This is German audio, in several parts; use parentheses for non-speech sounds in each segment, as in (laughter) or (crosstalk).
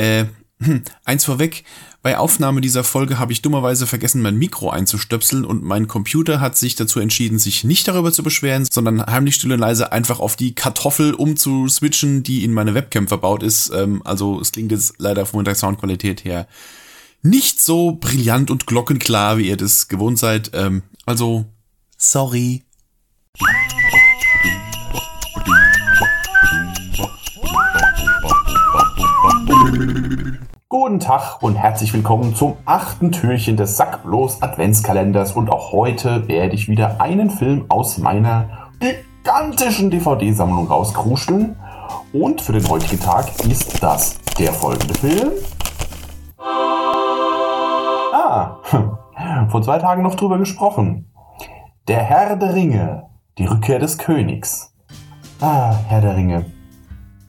Äh, hm, eins vorweg, bei Aufnahme dieser Folge habe ich dummerweise vergessen, mein Mikro einzustöpseln und mein Computer hat sich dazu entschieden, sich nicht darüber zu beschweren, sondern heimlich still und leise einfach auf die Kartoffel umzuswitchen, die in meine Webcam verbaut ist. Ähm, also es klingt jetzt leider von der Soundqualität her nicht so brillant und glockenklar, wie ihr das gewohnt seid. Ähm, also, sorry. Guten Tag und herzlich willkommen zum achten Türchen des Sackblos Adventskalenders und auch heute werde ich wieder einen Film aus meiner gigantischen DVD-Sammlung rauskruscheln und für den heutigen Tag ist das der folgende Film. Ah, (laughs) vor zwei Tagen noch drüber gesprochen. Der Herr der Ringe, die Rückkehr des Königs. Ah, Herr der Ringe.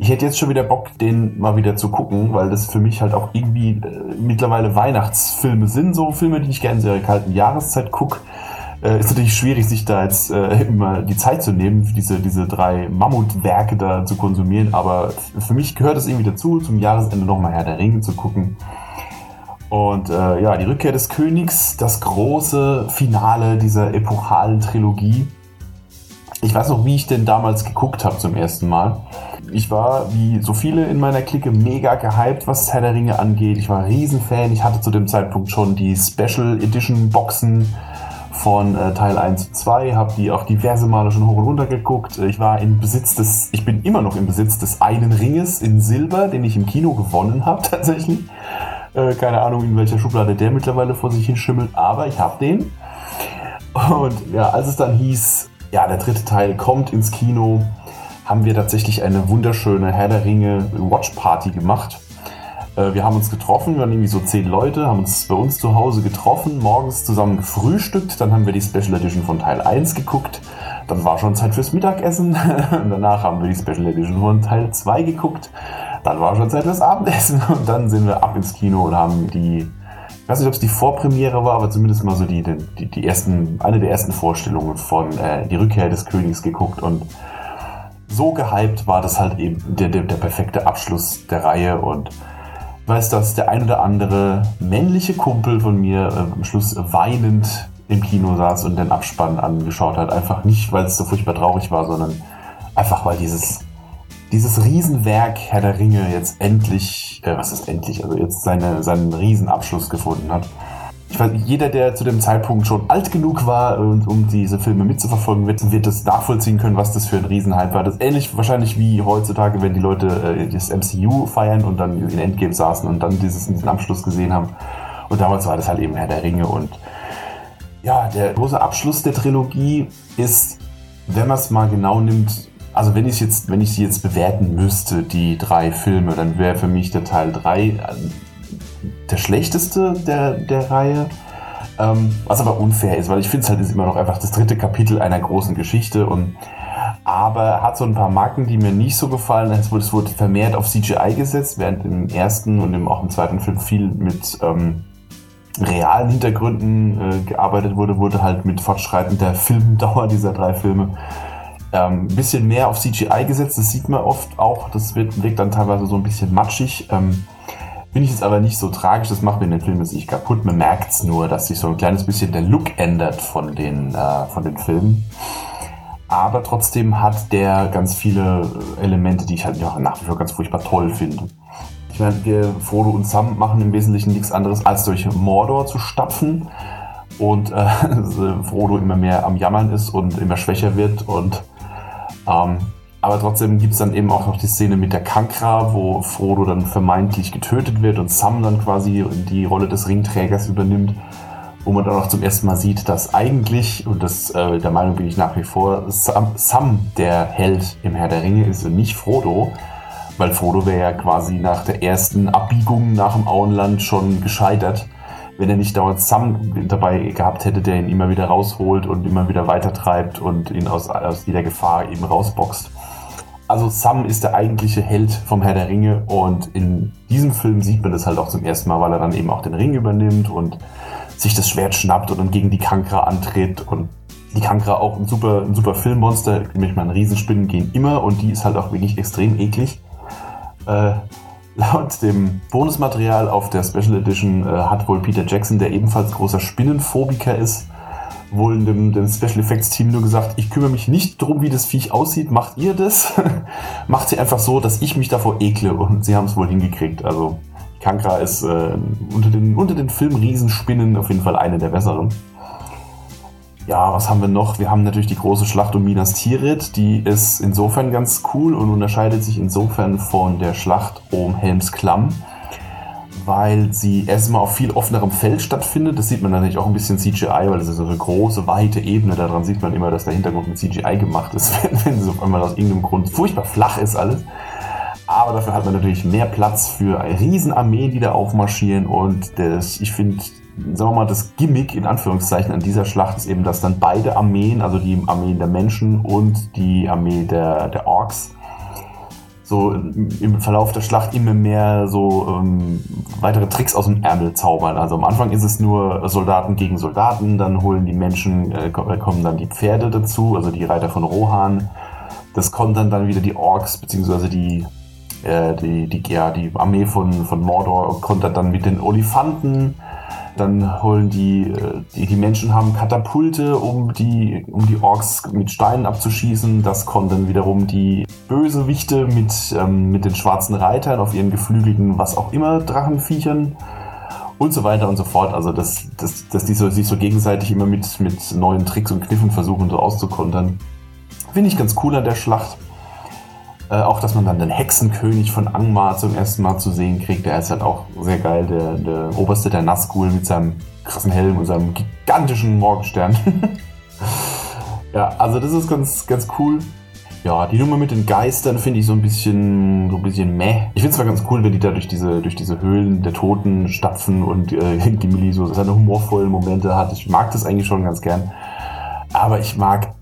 Ich hätte jetzt schon wieder Bock, den mal wieder zu gucken, weil das für mich halt auch irgendwie äh, mittlerweile Weihnachtsfilme sind, so Filme, die ich gerne in der kalten Jahreszeit gucke. Äh, ist natürlich schwierig, sich da jetzt äh, immer die Zeit zu nehmen, diese, diese drei Mammutwerke da zu konsumieren, aber für mich gehört es irgendwie dazu, zum Jahresende nochmal Herr der Ringe zu gucken. Und äh, ja, die Rückkehr des Königs, das große Finale dieser epochalen Trilogie. Ich weiß noch, wie ich denn damals geguckt habe zum ersten Mal ich war, wie so viele in meiner Clique, mega gehypt, was Herr der Ringe angeht. Ich war Riesenfan. Ich hatte zu dem Zeitpunkt schon die Special Edition Boxen von äh, Teil 1 und 2, habe die auch diverse Male schon hoch und runter geguckt. Ich war in Besitz des, ich bin immer noch im Besitz des einen Ringes in Silber, den ich im Kino gewonnen habe (laughs) tatsächlich. Äh, keine Ahnung, in welcher Schublade der mittlerweile vor sich hin schimmelt, aber ich habe den. Und ja, als es dann hieß, ja, der dritte Teil kommt ins Kino, haben wir tatsächlich eine wunderschöne Herr der Ringe Watch Party gemacht. Äh, wir haben uns getroffen, wir waren irgendwie so zehn Leute, haben uns bei uns zu Hause getroffen, morgens zusammen gefrühstückt, dann haben wir die Special Edition von Teil 1 geguckt, dann war schon Zeit fürs Mittagessen (laughs) und danach haben wir die Special Edition von Teil 2 geguckt, dann war schon Zeit fürs Abendessen (laughs) und dann sind wir ab ins Kino und haben die, weiß nicht, ob es die Vorpremiere war, aber zumindest mal so die, die, die ersten, eine der ersten Vorstellungen von äh, Die Rückkehr des Königs geguckt und so gehypt war das halt eben der, der, der perfekte Abschluss der Reihe und weiß, dass der ein oder andere männliche Kumpel von mir äh, am Schluss weinend im Kino saß und den Abspann angeschaut hat. Einfach nicht, weil es so furchtbar traurig war, sondern einfach, weil dieses, dieses Riesenwerk Herr der Ringe jetzt endlich, äh, was ist endlich, also jetzt seine, seinen Riesenabschluss gefunden hat ich weiß, jeder, der zu dem Zeitpunkt schon alt genug war, um, um diese Filme mitzuverfolgen, wird, wird das nachvollziehen können, was das für ein Riesenhype war. Das ist ähnlich wahrscheinlich wie heutzutage, wenn die Leute äh, das MCU feiern und dann in Endgame saßen und dann dieses, diesen Abschluss gesehen haben. Und damals war das halt eben Herr der Ringe. Und ja, der große Abschluss der Trilogie ist, wenn man es mal genau nimmt, also wenn ich jetzt, wenn ich sie jetzt bewerten müsste, die drei Filme, dann wäre für mich der Teil 3 der schlechteste der, der Reihe. Ähm, was aber unfair ist, weil ich finde es halt ist immer noch einfach das dritte Kapitel einer großen Geschichte und aber hat so ein paar Marken, die mir nicht so gefallen. Es wurde, es wurde vermehrt auf CGI gesetzt, während im ersten und im, auch im zweiten Film viel mit ähm, realen Hintergründen äh, gearbeitet wurde, wurde halt mit fortschreitender Filmdauer dieser drei Filme ähm, bisschen mehr auf CGI gesetzt. Das sieht man oft auch. Das wird, wirkt dann teilweise so ein bisschen matschig. Ähm, Finde ich jetzt aber nicht so tragisch, das macht mir den Film jetzt nicht kaputt. Man merkt es nur, dass sich so ein kleines bisschen der Look ändert von den, äh, von den Filmen. Aber trotzdem hat der ganz viele Elemente, die ich halt nach wie vor ganz furchtbar toll finde. Ich meine, wir, Frodo und Sam machen im Wesentlichen nichts anderes, als durch Mordor zu stapfen und äh, (laughs) Frodo immer mehr am Jammern ist und immer schwächer wird und ähm, aber trotzdem gibt es dann eben auch noch die Szene mit der Kankra, wo Frodo dann vermeintlich getötet wird und Sam dann quasi die Rolle des Ringträgers übernimmt. Wo man dann auch zum ersten Mal sieht, dass eigentlich, und das, äh, der Meinung bin ich nach wie vor, Sam, Sam der Held im Herr der Ringe ist und nicht Frodo. Weil Frodo wäre ja quasi nach der ersten Abbiegung nach dem Auenland schon gescheitert wenn er nicht dauernd Sam dabei gehabt hätte, der ihn immer wieder rausholt und immer wieder weitertreibt und ihn aus, aus jeder Gefahr eben rausboxt also Sam ist der eigentliche Held vom Herr der Ringe und in diesem Film sieht man das halt auch zum ersten Mal, weil er dann eben auch den Ring übernimmt und sich das Schwert schnappt und dann gegen die Kankra antritt und die Kankra auch ein super, ein super Filmmonster. Ich meine, Riesenspinnen gehen immer und die ist halt auch wirklich extrem eklig. Äh, Laut dem Bonusmaterial auf der Special Edition äh, hat wohl Peter Jackson, der ebenfalls großer Spinnenphobiker ist, wohl dem, dem Special Effects Team nur gesagt, ich kümmere mich nicht darum, wie das Viech aussieht, macht ihr das? (laughs) macht sie einfach so, dass ich mich davor ekle und sie haben es wohl hingekriegt. Also Kankra ist äh, unter den, unter den Filmriesenspinnen auf jeden Fall eine der besseren. Ja, was haben wir noch? Wir haben natürlich die große Schlacht um Minas Tirith. Die ist insofern ganz cool und unterscheidet sich insofern von der Schlacht um Helms Klamm, weil sie erstmal auf viel offenerem Feld stattfindet. Das sieht man natürlich auch ein bisschen CGI, weil es ist so eine große, weite Ebene. Daran sieht man immer, dass der Hintergrund mit CGI gemacht ist, (laughs) wenn, es auf einmal aus irgendeinem Grund furchtbar flach ist alles. Aber dafür hat man natürlich mehr Platz für eine Riesenarmee, die da aufmarschieren. Und das, ich finde, sagen wir mal, das Gimmick in Anführungszeichen an dieser Schlacht ist eben, dass dann beide Armeen, also die Armeen der Menschen und die Armee der, der Orks, so im Verlauf der Schlacht immer mehr so ähm, weitere Tricks aus dem Ärmel zaubern. Also am Anfang ist es nur Soldaten gegen Soldaten, dann holen die Menschen, äh, kommen dann die Pferde dazu, also die Reiter von Rohan. Das kontern dann wieder die Orks, beziehungsweise die, äh, die, die, ja, die Armee von, von Mordor kontert dann mit den Olifanten. Dann holen die, äh, die, die Menschen haben Katapulte, um die, um die Orks mit Steinen abzuschießen. Das dann wiederum die Bösewichte mit, ähm, mit den schwarzen Reitern auf ihren geflügelten, was auch immer, Drachenviechern und so weiter und so fort. Also, dass, dass, dass die so, sich so gegenseitig immer mit, mit neuen Tricks und Kniffen versuchen, so auszukontern. Finde ich ganz cool an der Schlacht. Äh, auch, dass man dann den Hexenkönig von Angmar zum ersten Mal zu sehen kriegt. Der ist halt auch sehr geil. Der, der Oberste der Nazgul mit seinem krassen Helm und seinem gigantischen Morgenstern. (laughs) ja, also das ist ganz, ganz cool. Ja, die Nummer mit den Geistern finde ich so ein bisschen, so ein bisschen meh. Ich finde es zwar ganz cool, wenn die da durch diese, durch diese Höhlen der Toten stapfen und äh, (laughs) Gimli so seine humorvollen Momente hat. Ich mag das eigentlich schon ganz gern. Aber ich mag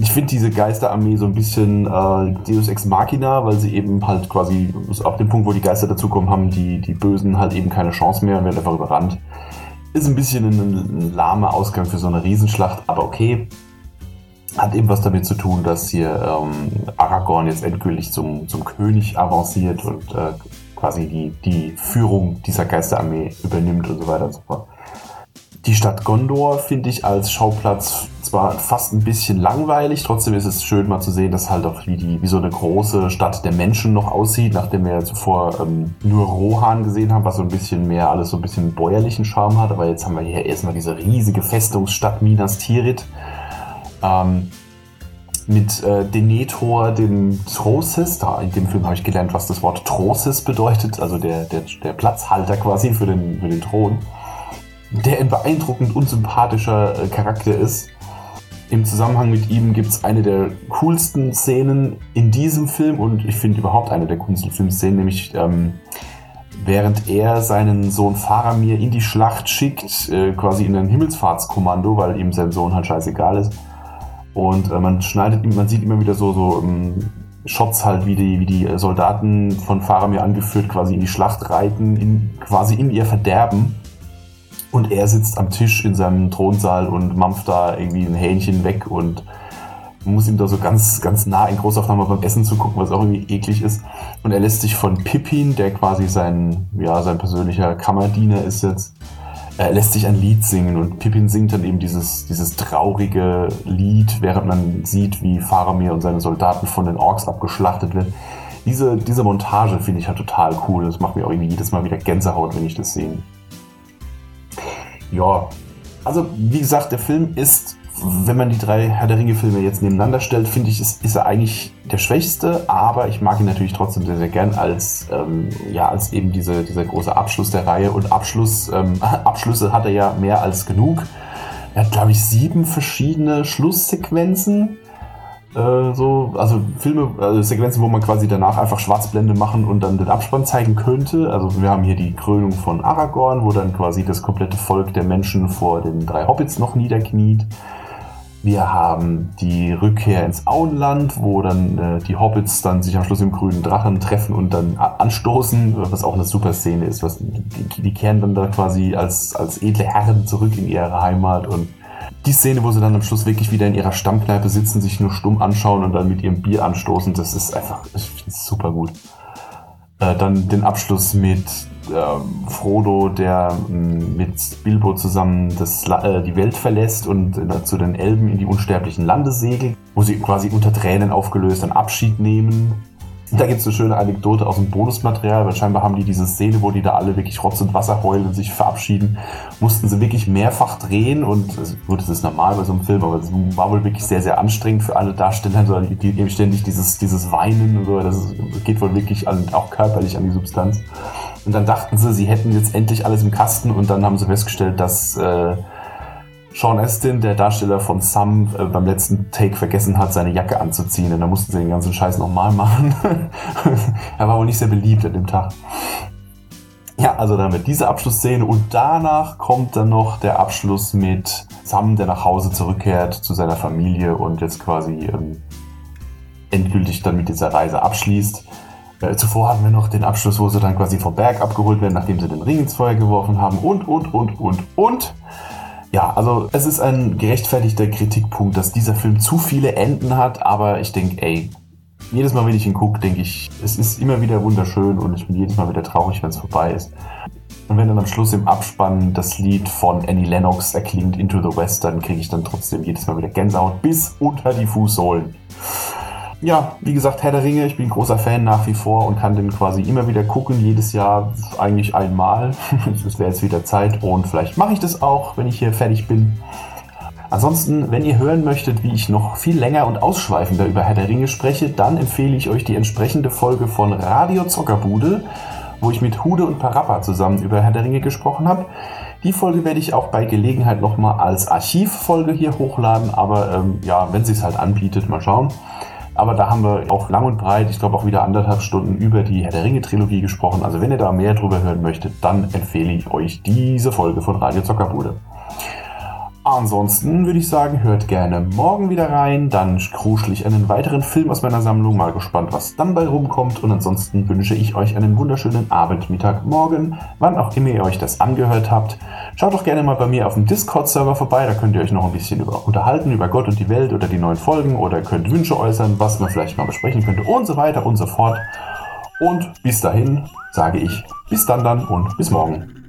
ich finde diese Geisterarmee so ein bisschen äh, Deus Ex Machina, weil sie eben halt quasi ab dem Punkt, wo die Geister dazukommen, haben die, die Bösen halt eben keine Chance mehr und werden einfach überrannt. Ist ein bisschen ein, ein lahmer Ausgang für so eine Riesenschlacht, aber okay. Hat eben was damit zu tun, dass hier ähm, Aragorn jetzt endgültig zum, zum König avanciert und äh, quasi die, die Führung dieser Geisterarmee übernimmt und so weiter und so fort. Die Stadt Gondor finde ich als Schauplatz zwar fast ein bisschen langweilig, trotzdem ist es schön mal zu sehen, dass halt auch wie, die, wie so eine große Stadt der Menschen noch aussieht, nachdem wir zuvor ähm, nur Rohan gesehen haben, was so ein bisschen mehr alles so ein bisschen bäuerlichen Charme hat. Aber jetzt haben wir hier erstmal diese riesige Festungsstadt Minas Tirith. Ähm, mit äh, Denethor, dem Trosis, da in dem Film habe ich gelernt, was das Wort Trosis bedeutet, also der, der, der Platzhalter quasi für den, für den Thron, der ein beeindruckend unsympathischer äh, Charakter ist im Zusammenhang mit ihm gibt es eine der coolsten Szenen in diesem Film und ich finde überhaupt eine der coolsten Filmszenen, nämlich ähm, während er seinen Sohn Faramir in die Schlacht schickt, äh, quasi in ein Himmelsfahrtskommando, weil ihm sein Sohn halt scheißegal ist. Und äh, man schneidet, man sieht immer wieder so, so ähm, Shots halt, wie die, wie die Soldaten von Faramir angeführt quasi in die Schlacht reiten, in, quasi in ihr Verderben. Und er sitzt am Tisch in seinem Thronsaal und mampft da irgendwie ein Hähnchen weg und muss ihm da so ganz, ganz nah in Großaufnahme beim Essen zu gucken, was auch irgendwie eklig ist. Und er lässt sich von Pippin, der quasi sein, ja, sein persönlicher Kammerdiener ist jetzt, er lässt sich ein Lied singen und Pippin singt dann eben dieses, dieses traurige Lied, während man sieht, wie Faramir und seine Soldaten von den Orks abgeschlachtet werden. Diese, diese Montage finde ich halt total cool. Das macht mir auch irgendwie jedes Mal wieder Gänsehaut, wenn ich das sehe. Ja, also wie gesagt, der Film ist, wenn man die drei Herr der Ringe-Filme jetzt nebeneinander stellt, finde ich, ist, ist er eigentlich der schwächste, aber ich mag ihn natürlich trotzdem sehr, sehr gern als, ähm, ja, als eben diese, dieser große Abschluss der Reihe. Und Abschluss, ähm, (laughs) Abschlüsse hat er ja mehr als genug. Er hat, glaube ich, sieben verschiedene Schlusssequenzen äh, so, also Filme, also Sequenzen, wo man quasi danach einfach Schwarzblende machen und dann den Abspann zeigen könnte. Also wir haben hier die Krönung von Aragorn, wo dann quasi das komplette Volk der Menschen vor den drei Hobbits noch niederkniet. Wir haben die Rückkehr ins Auenland, wo dann äh, die Hobbits dann sich am Schluss im grünen Drachen treffen und dann anstoßen, was auch eine super Szene ist. Was, die, die kehren dann da quasi als, als edle Herren zurück in ihre Heimat und die Szene, wo sie dann am Schluss wirklich wieder in ihrer Stammkneipe sitzen, sich nur stumm anschauen und dann mit ihrem Bier anstoßen, das ist einfach, super gut. Äh, dann den Abschluss mit äh, Frodo, der mh, mit Bilbo zusammen das, äh, die Welt verlässt und äh, zu den Elben in die unsterblichen Lande segelt, wo sie quasi unter Tränen aufgelöst einen Abschied nehmen. Da gibt es eine schöne Anekdote aus dem Bonusmaterial, weil scheinbar haben die diese Szene, wo die da alle wirklich Rotz und Wasser heulen und sich verabschieden, mussten sie wirklich mehrfach drehen und gut, das ist normal bei so einem Film, aber es war wohl wirklich sehr, sehr anstrengend für alle Darsteller, so, die, eben ständig dieses, dieses Weinen und so, das geht wohl wirklich an, auch körperlich an die Substanz. Und dann dachten sie, sie hätten jetzt endlich alles im Kasten und dann haben sie festgestellt, dass äh, Sean Astin, der Darsteller von Sam, äh, beim letzten Take vergessen hat, seine Jacke anzuziehen. Und da mussten sie den ganzen Scheiß nochmal (laughs) machen. er war wohl nicht sehr beliebt an dem Tag. Ja, also damit diese Abschlussszene und danach kommt dann noch der Abschluss mit Sam, der nach Hause zurückkehrt zu seiner Familie und jetzt quasi ähm, endgültig dann mit dieser Reise abschließt. Äh, zuvor hatten wir noch den Abschluss, wo sie dann quasi vom Berg abgeholt werden, nachdem sie den Ring ins Feuer geworfen haben und, und, und, und, und. Ja, also es ist ein gerechtfertigter Kritikpunkt, dass dieser Film zu viele Enden hat, aber ich denke, ey, jedes Mal, wenn ich ihn gucke, denke ich, es ist immer wieder wunderschön und ich bin jedes Mal wieder traurig, wenn es vorbei ist. Und wenn dann am Schluss im Abspann das Lied von Annie Lennox erklingt, Into the West, dann kriege ich dann trotzdem jedes Mal wieder Gänsehaut bis unter die Fußsohlen ja, wie gesagt, Herr der Ringe, ich bin großer Fan nach wie vor und kann den quasi immer wieder gucken, jedes Jahr eigentlich einmal. (laughs) Es wäre jetzt wieder Zeit und vielleicht mache ich das auch, wenn ich hier fertig bin. Ansonsten, wenn ihr hören möchtet, wie ich noch viel länger und ausschweifender über Herr der Ringe spreche, dann empfehle ich euch die entsprechende Folge von Radio Zockerbude, wo ich mit Hude und Parappa zusammen über Herr der Ringe gesprochen habe. Die Folge werde ich auch bei Gelegenheit nochmal als Archivfolge hier hochladen, aber ähm, ja, wenn sie es halt anbietet, mal schauen. Aber da haben wir auch lang und breit, ich glaube auch wieder anderthalb Stunden über die Herr der Ringe Trilogie gesprochen. Also wenn ihr da mehr drüber hören möchtet, dann empfehle ich euch diese Folge von Radio Zockerbude. Ansonsten würde ich sagen, hört gerne morgen wieder rein. Dann kruschel ich einen weiteren Film aus meiner Sammlung. Mal gespannt, was dann bei rumkommt. Und ansonsten wünsche ich euch einen wunderschönen Abend, Mittag, Morgen, wann auch immer ihr euch das angehört habt. Schaut doch gerne mal bei mir auf dem Discord-Server vorbei. Da könnt ihr euch noch ein bisschen über, unterhalten über Gott und die Welt oder die neuen Folgen oder könnt Wünsche äußern, was man vielleicht mal besprechen könnte und so weiter und so fort. Und bis dahin sage ich bis dann dann und bis morgen.